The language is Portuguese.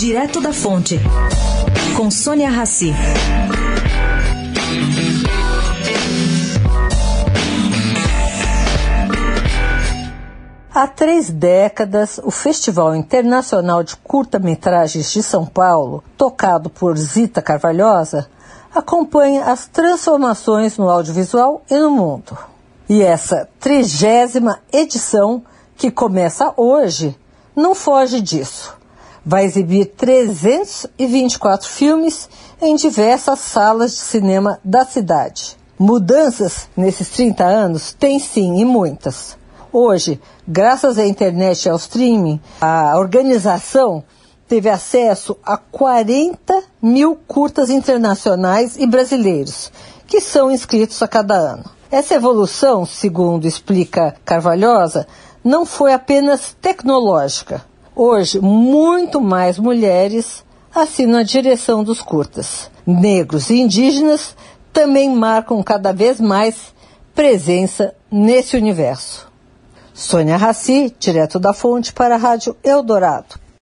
Direto da Fonte, com Sônia Rassi. Há três décadas, o Festival Internacional de Curta-Metragens de São Paulo, tocado por Zita Carvalhosa, acompanha as transformações no audiovisual e no mundo. E essa trigésima edição, que começa hoje, não foge disso. Vai exibir 324 filmes em diversas salas de cinema da cidade. Mudanças nesses 30 anos tem sim e muitas. Hoje, graças à internet e ao streaming, a organização teve acesso a 40 mil curtas internacionais e brasileiros, que são inscritos a cada ano. Essa evolução, segundo explica Carvalhosa, não foi apenas tecnológica. Hoje, muito mais mulheres assinam a direção dos curtas. Negros e indígenas também marcam cada vez mais presença nesse universo. Sônia Raci, direto da fonte para a Rádio Eldorado.